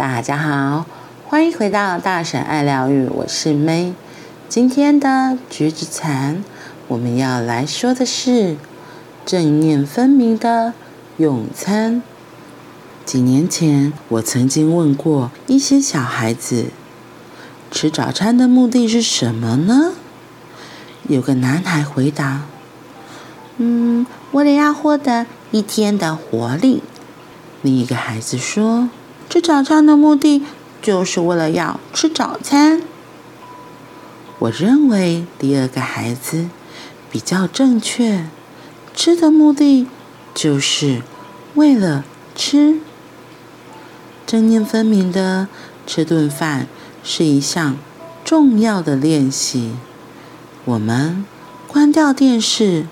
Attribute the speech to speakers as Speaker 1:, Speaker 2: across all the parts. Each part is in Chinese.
Speaker 1: 大家好，欢迎回到大婶爱疗愈，我是 May。今天的橘子禅，我们要来说的是正念分明的用餐。几年前，我曾经问过一些小孩子，吃早餐的目的是什么呢？有个男孩回答：“嗯，为了要获得一天的活力。”另一个孩子说。早餐的目的就是为了要吃早餐。我认为第二个孩子比较正确，吃的目的就是为了吃。正念分明的吃顿饭是一项重要的练习。我们关掉电视，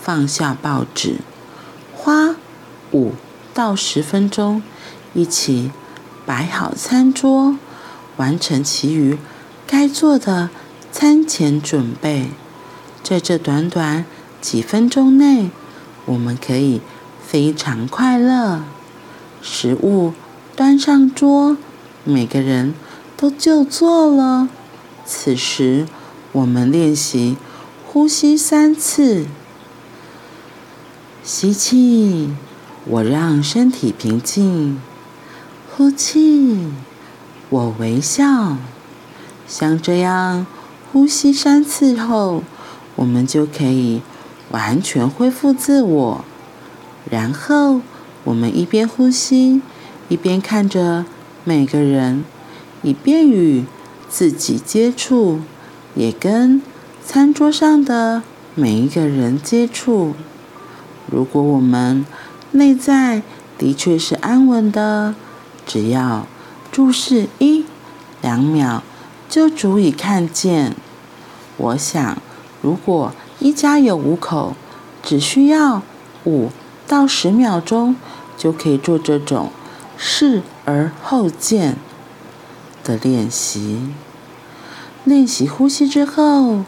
Speaker 1: 放下报纸，花五到十分钟。一起摆好餐桌，完成其余该做的餐前准备。在这短短几分钟内，我们可以非常快乐。食物端上桌，每个人都就座了。此时，我们练习呼吸三次。吸气，我让身体平静。呼气，我微笑。像这样呼吸三次后，我们就可以完全恢复自我。然后，我们一边呼吸，一边看着每个人，以便与自己接触，也跟餐桌上的每一个人接触。如果我们内在的确是安稳的。只要注视一两秒，就足以看见。我想，如果一家有五口，只需要五到十秒钟，就可以做这种视而后见的练习。练习呼吸之后，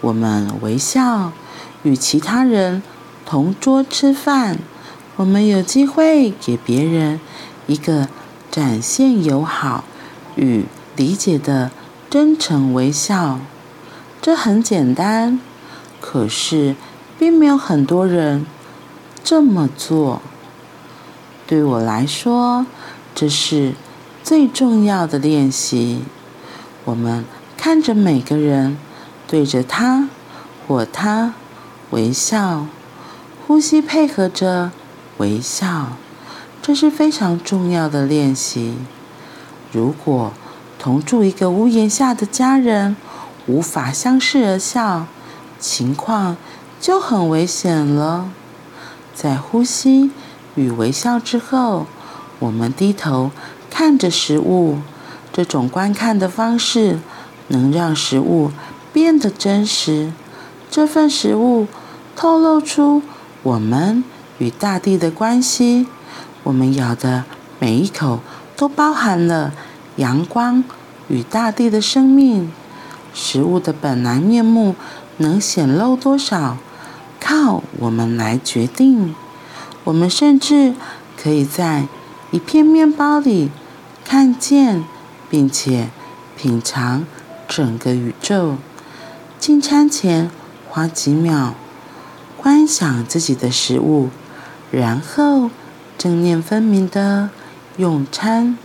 Speaker 1: 我们微笑，与其他人同桌吃饭。我们有机会给别人一个。展现友好与理解的真诚微笑，这很简单，可是并没有很多人这么做。对我来说，这是最重要的练习。我们看着每个人，对着他或她微笑，呼吸配合着微笑。这是非常重要的练习。如果同住一个屋檐下的家人无法相视而笑，情况就很危险了。在呼吸与微笑之后，我们低头看着食物，这种观看的方式能让食物变得真实。这份食物透露出我们与大地的关系。我们咬的每一口都包含了阳光与大地的生命。食物的本来面目能显露多少，靠我们来决定。我们甚至可以在一片面包里看见，并且品尝整个宇宙。进餐前花几秒观想自己的食物，然后。正念分明的用餐，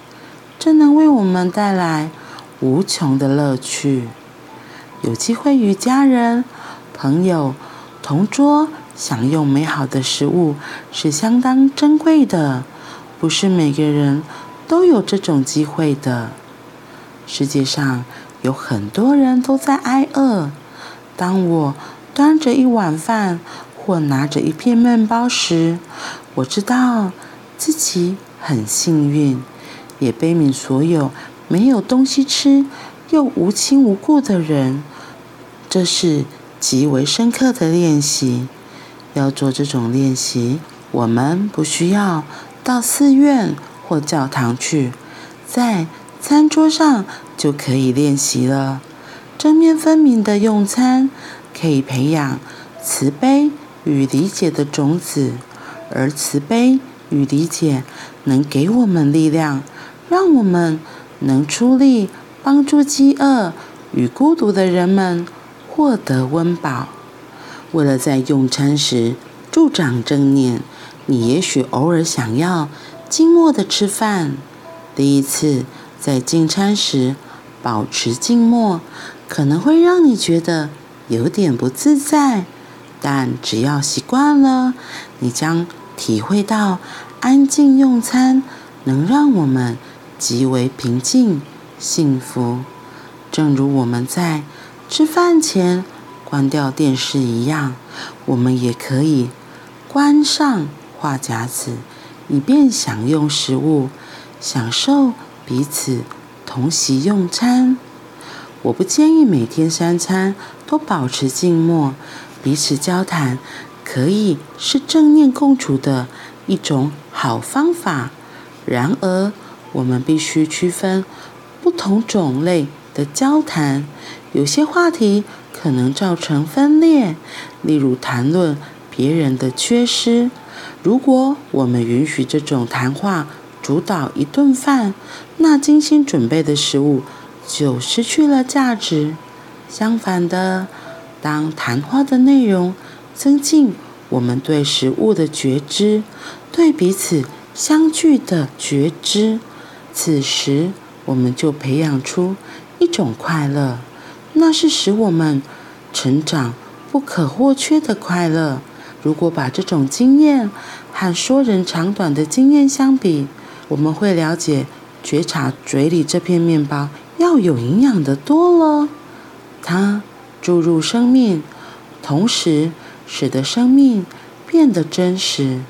Speaker 1: 真能为我们带来无穷的乐趣。有机会与家人、朋友同桌享用美好的食物，是相当珍贵的。不是每个人都有这种机会的。世界上有很多人都在挨饿。当我端着一碗饭或拿着一片面包时，我知道。自己很幸运，也悲悯所有没有东西吃又无亲无故的人。这是极为深刻的练习。要做这种练习，我们不需要到寺院或教堂去，在餐桌上就可以练习了。正面分明的用餐，可以培养慈悲与理解的种子，而慈悲。与理解能给我们力量，让我们能出力帮助饥饿与孤独的人们获得温饱。为了在用餐时助长正念，你也许偶尔想要静默的吃饭。第一次在进餐时保持静默，可能会让你觉得有点不自在，但只要习惯了，你将体会到安静用餐能让我们极为平静、幸福。正如我们在吃饭前关掉电视一样，我们也可以关上。话匣子，以便享用食物，享受彼此同席用餐。我不建议每天三餐都保持静默，彼此交谈可以是正念共处的一种好方法。然而，我们必须区分不同种类的交谈，有些话题可能造成分裂，例如谈论别人的缺失。如果我们允许这种谈话主导一顿饭，那精心准备的食物就失去了价值。相反的，当谈话的内容增进我们对食物的觉知，对彼此相聚的觉知，此时我们就培养出一种快乐，那是使我们成长不可或缺的快乐。如果把这种经验和说人长短的经验相比，我们会了解觉察嘴里这片面包要有营养的多了。它注入生命，同时使得生命变得真实。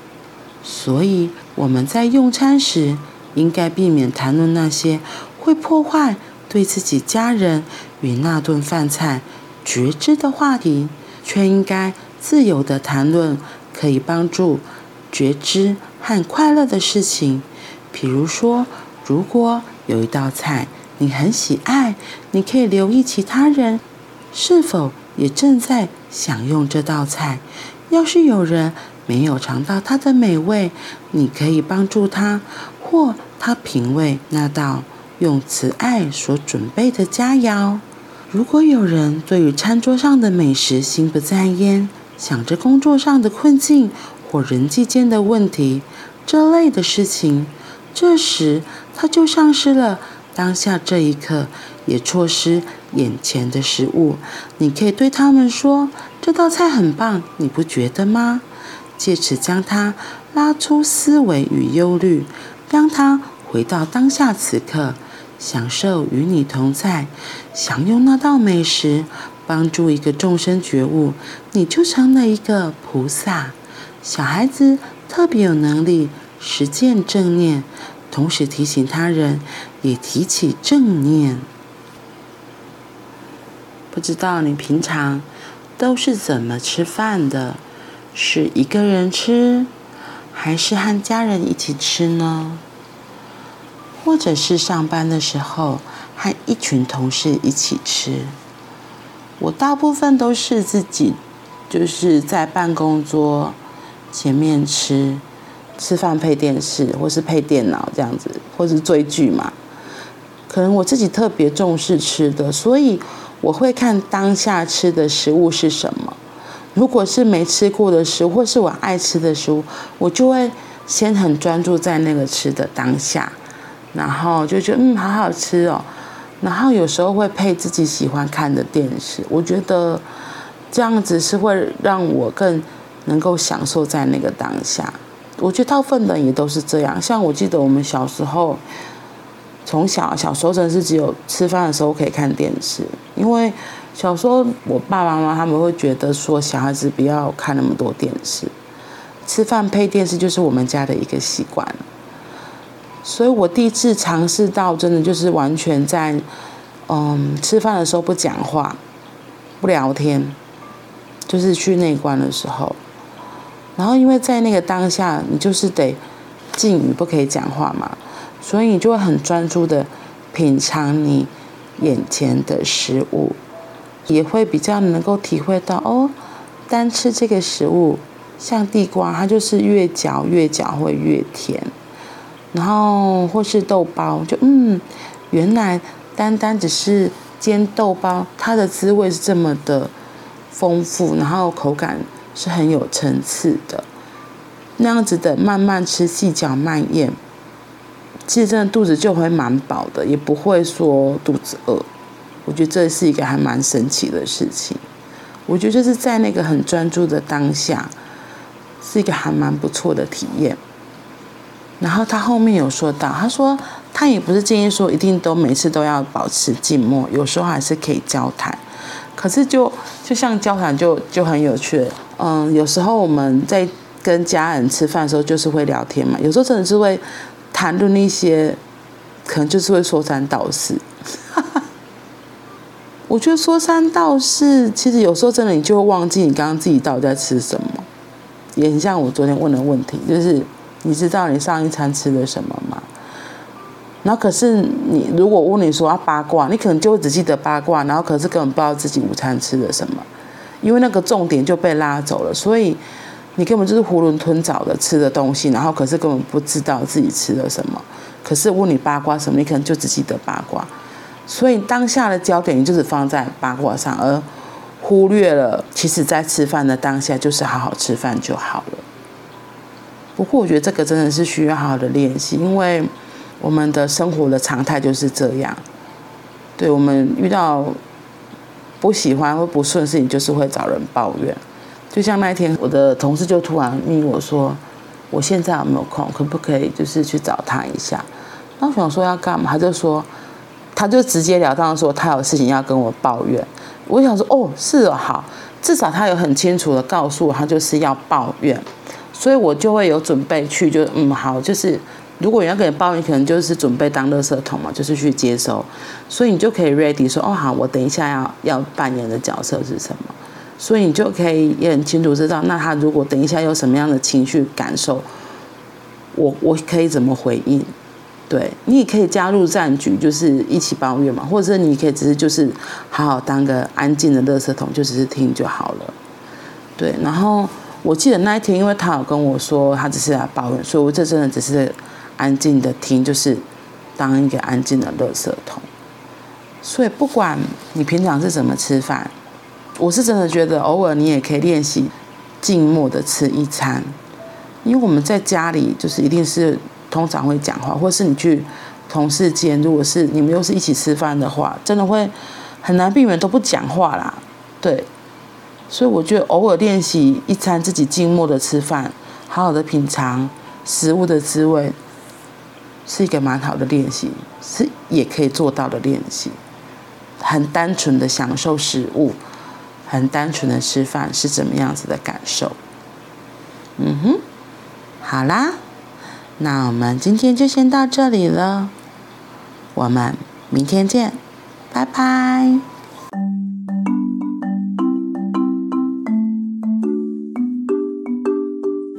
Speaker 1: 所以我们在用餐时，应该避免谈论那些会破坏对自己家人与那顿饭菜觉知的话题，却应该。自由的谈论可以帮助觉知和快乐的事情，比如说，如果有一道菜你很喜爱，你可以留意其他人是否也正在享用这道菜。要是有人没有尝到它的美味，你可以帮助他或他品味那道用慈爱所准备的佳肴。如果有人对于餐桌上的美食心不在焉，想着工作上的困境或人际间的问题，这类的事情，这时他就丧失了当下这一刻，也错失眼前的食物。你可以对他们说：“这道菜很棒，你不觉得吗？”借此将他拉出思维与忧虑，让他回到当下此刻，享受与你同在，享用那道美食。帮助一个众生觉悟，你就成了一个菩萨。小孩子特别有能力实践正念，同时提醒他人也提起正念。不知道你平常都是怎么吃饭的？是一个人吃，还是和家人一起吃呢？或者是上班的时候和一群同事一起吃？我大部分都是自己，就是在办公桌前面吃，吃饭配电视，或是配电脑这样子，或是追剧嘛。可能我自己特别重视吃的，所以我会看当下吃的食物是什么。如果是没吃过的食物，或是我爱吃的食物，我就会先很专注在那个吃的当下，然后就觉得嗯，好好吃哦。然后有时候会配自己喜欢看的电视，我觉得这样子是会让我更能够享受在那个当下。我觉得大部分人也都是这样。像我记得我们小时候，从小小时候真的是只有吃饭的时候可以看电视，因为小时候我爸爸妈妈他们会觉得说小孩子不要看那么多电视，吃饭配电视就是我们家的一个习惯。所以我第一次尝试到，真的就是完全在，嗯，吃饭的时候不讲话，不聊天，就是去内观的时候。然后因为在那个当下，你就是得静语，不可以讲话嘛，所以你就会很专注的品尝你眼前的食物，也会比较能够体会到哦，单吃这个食物，像地瓜，它就是越嚼越嚼会越甜。然后或是豆包，就嗯，原来单单只是煎豆包，它的滋味是这么的丰富，然后口感是很有层次的。那样子的慢慢吃，细嚼慢咽，其实真的肚子就会蛮饱的，也不会说肚子饿。我觉得这是一个还蛮神奇的事情。我觉得就是在那个很专注的当下，是一个还蛮不错的体验。然后他后面有说到，他说他也不是建议说一定都每次都要保持静默，有时候还是可以交谈。可是就就像交谈就就很有趣，嗯，有时候我们在跟家人吃饭的时候就是会聊天嘛，有时候真的是会谈论那些，可能就是会说三道四。我觉得说三道四，其实有时候真的你就会忘记你刚刚自己到底在吃什么，也很像我昨天问的问题，就是。你知道你上一餐吃的什么吗？然后可是你如果问你说要八卦，你可能就会只记得八卦，然后可是根本不知道自己午餐吃的什么，因为那个重点就被拉走了，所以你根本就是囫囵吞枣的吃的东西，然后可是根本不知道自己吃了什么。可是问你八卦什么，你可能就只记得八卦，所以当下的焦点你就是放在八卦上，而忽略了其实在吃饭的当下就是好好吃饭就好了。不过我觉得这个真的是需要好好的练习，因为我们的生活的常态就是这样。对，我们遇到不喜欢或不顺事情，就是会找人抱怨。就像那一天，我的同事就突然问我说：“我现在有没有空？可不可以就是去找他一下？”那我想说要干嘛？他就说，他就直截了当说他有事情要跟我抱怨。我想说哦，是哦，好，至少他有很清楚的告诉我，他就是要抱怨。所以我就会有准备去，就嗯好，就是如果你要跟你抱怨，可能就是准备当垃圾桶嘛，就是去接收。所以你就可以 ready 说，哦好，我等一下要要扮演的角色是什么？所以你就可以也很清楚知道，那他如果等一下有什么样的情绪感受，我我可以怎么回应？对，你也可以加入战局，就是一起抱怨嘛，或者是你可以只是就是好好当个安静的垃圾桶，就只是听就好了。对，然后。我记得那一天，因为他有跟我说他只是来抱怨，所以我这真的只是安静的听，就是当一个安静的垃圾桶。所以不管你平常是怎么吃饭，我是真的觉得偶尔你也可以练习静默的吃一餐，因为我们在家里就是一定是通常会讲话，或是你去同事间，如果是你们又是一起吃饭的话，真的会很难避免都不讲话啦，对。所以我觉得偶尔练习一餐自己静默的吃饭，好好的品尝食物的滋味，是一个蛮好的练习，是也可以做到的练习。很单纯的享受食物，很单纯的吃饭是怎么样子的感受？嗯哼，好啦，那我们今天就先到这里了，我们明天见，拜拜。